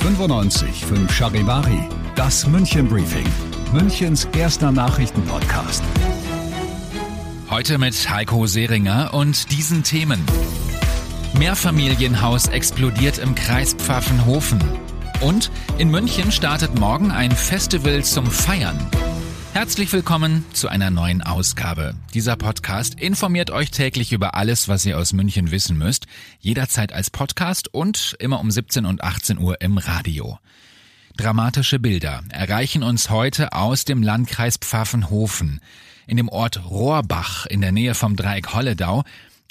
95 5 Charivari, das München Briefing, Münchens erster Nachrichtenpodcast. Heute mit Heiko Seringer und diesen Themen. Mehrfamilienhaus explodiert im Kreis Pfaffenhofen. Und in München startet morgen ein Festival zum Feiern. Herzlich willkommen zu einer neuen Ausgabe. Dieser Podcast informiert euch täglich über alles, was ihr aus München wissen müsst, jederzeit als Podcast und immer um 17 und 18 Uhr im Radio. Dramatische Bilder erreichen uns heute aus dem Landkreis Pfaffenhofen. In dem Ort Rohrbach in der Nähe vom Dreieck Holledau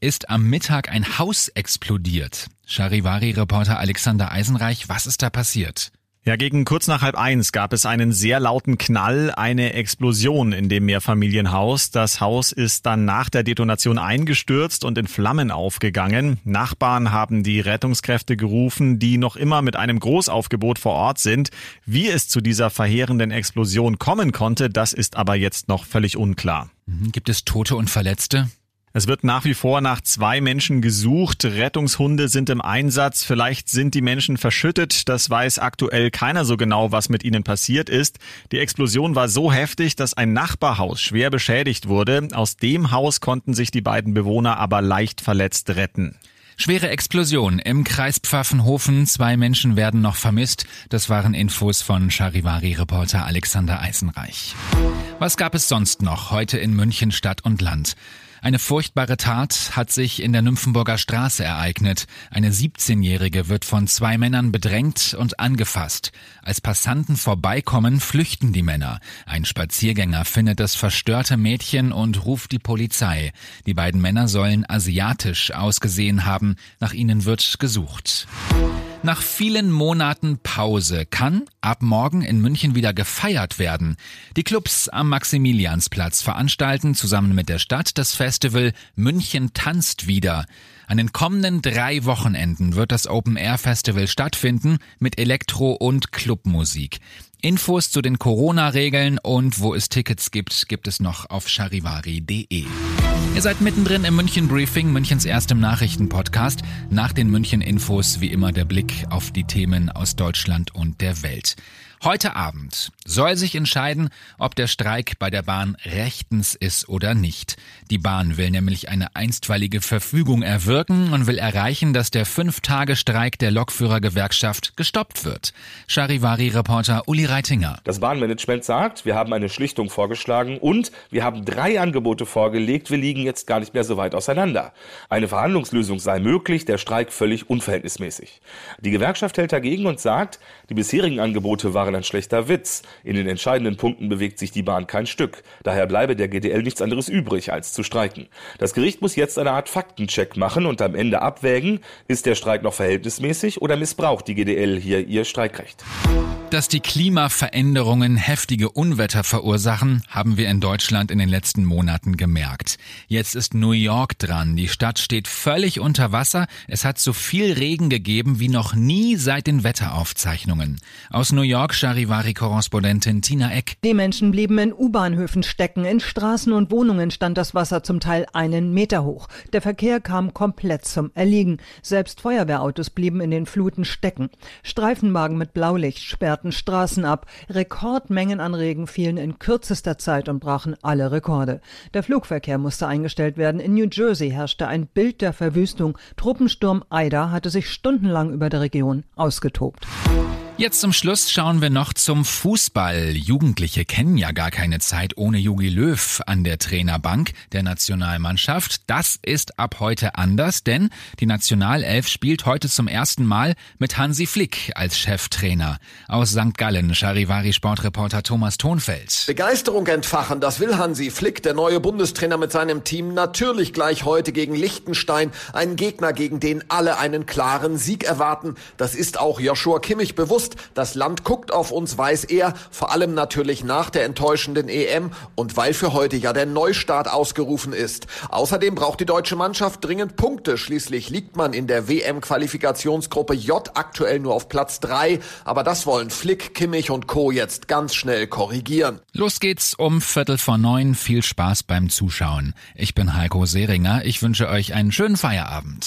ist am Mittag ein Haus explodiert. Charivari-Reporter Alexander Eisenreich, was ist da passiert? Ja, gegen kurz nach halb eins gab es einen sehr lauten Knall, eine Explosion in dem Mehrfamilienhaus. Das Haus ist dann nach der Detonation eingestürzt und in Flammen aufgegangen. Nachbarn haben die Rettungskräfte gerufen, die noch immer mit einem Großaufgebot vor Ort sind. Wie es zu dieser verheerenden Explosion kommen konnte, das ist aber jetzt noch völlig unklar. Mhm. Gibt es Tote und Verletzte? Es wird nach wie vor nach zwei Menschen gesucht. Rettungshunde sind im Einsatz. Vielleicht sind die Menschen verschüttet. Das weiß aktuell keiner so genau, was mit ihnen passiert ist. Die Explosion war so heftig, dass ein Nachbarhaus schwer beschädigt wurde. Aus dem Haus konnten sich die beiden Bewohner aber leicht verletzt retten. Schwere Explosion im Kreis Pfaffenhofen. Zwei Menschen werden noch vermisst. Das waren Infos von Charivari-Reporter Alexander Eisenreich. Was gab es sonst noch heute in München Stadt und Land? Eine furchtbare Tat hat sich in der Nymphenburger Straße ereignet. Eine 17-Jährige wird von zwei Männern bedrängt und angefasst. Als Passanten vorbeikommen, flüchten die Männer. Ein Spaziergänger findet das verstörte Mädchen und ruft die Polizei. Die beiden Männer sollen asiatisch ausgesehen haben. Nach ihnen wird gesucht. Nach vielen Monaten Pause kann ab morgen in München wieder gefeiert werden. Die Clubs am Maximiliansplatz veranstalten zusammen mit der Stadt das Festival München tanzt wieder. An den kommenden drei Wochenenden wird das Open Air Festival stattfinden mit Elektro- und Clubmusik. Infos zu den Corona-Regeln und wo es Tickets gibt, gibt es noch auf charivari.de. Ihr seid mittendrin im München Briefing, Münchens erstem Nachrichtenpodcast. Nach den München Infos wie immer der Blick auf die Themen aus Deutschland und der Welt. Heute Abend soll sich entscheiden, ob der Streik bei der Bahn rechtens ist oder nicht. Die Bahn will nämlich eine einstweilige Verfügung erwirken und will erreichen, dass der Fünf-Tage-Streik der Lokführergewerkschaft gestoppt wird. Charivari-Reporter Uli Reitinger. Das Bahnmanagement sagt, wir haben eine Schlichtung vorgeschlagen und wir haben drei Angebote vorgelegt. Wir liegen jetzt gar nicht mehr so weit auseinander. Eine Verhandlungslösung sei möglich, der Streik völlig unverhältnismäßig. Die Gewerkschaft hält dagegen und sagt, die bisherigen Angebote waren ein schlechter Witz. In den entscheidenden Punkten bewegt sich die Bahn kein Stück. Daher bleibe der GDL nichts anderes übrig, als zu streiken. Das Gericht muss jetzt eine Art Faktencheck machen und am Ende abwägen, ist der Streik noch verhältnismäßig oder missbraucht die GDL hier ihr Streikrecht. Dass die Klimaveränderungen heftige Unwetter verursachen, haben wir in Deutschland in den letzten Monaten gemerkt. Jetzt ist New York dran. Die Stadt steht völlig unter Wasser. Es hat so viel Regen gegeben wie noch nie seit den Wetteraufzeichnungen. Aus New York Charivari-Korrespondentin Tina Eck. Die Menschen blieben in U-Bahnhöfen stecken. In Straßen und Wohnungen stand das Wasser zum Teil einen Meter hoch. Der Verkehr kam komplett zum Erliegen. Selbst Feuerwehrautos blieben in den Fluten stecken. Streifenwagen mit Blaulicht sperrten Straßen ab. Rekordmengen an Regen fielen in kürzester Zeit und brachen alle Rekorde. Der Flugverkehr musste eingestellt werden. In New Jersey herrschte ein Bild der Verwüstung. Truppensturm Ida hatte sich stundenlang über der Region ausgetobt. Jetzt zum Schluss schauen wir noch zum Fußball. Jugendliche kennen ja gar keine Zeit ohne Jogi Löw an der Trainerbank der Nationalmannschaft. Das ist ab heute anders, denn die Nationalelf spielt heute zum ersten Mal mit Hansi Flick als Cheftrainer. Aus St. Gallen, Charivari-Sportreporter Thomas Thonfeld. Begeisterung entfachen, das will Hansi Flick, der neue Bundestrainer mit seinem Team, natürlich gleich heute gegen Liechtenstein. Ein Gegner, gegen den alle einen klaren Sieg erwarten. Das ist auch Joshua Kimmich bewusst bewusst, das Land guckt auf uns, weiß er, vor allem natürlich nach der enttäuschenden EM und weil für heute ja der Neustart ausgerufen ist. Außerdem braucht die deutsche Mannschaft dringend Punkte. Schließlich liegt man in der WM-Qualifikationsgruppe J aktuell nur auf Platz 3, aber das wollen Flick, Kimmich und Co. jetzt ganz schnell korrigieren. Los geht's um Viertel vor neun. Viel Spaß beim Zuschauen. Ich bin Heiko Seringer. Ich wünsche euch einen schönen Feierabend.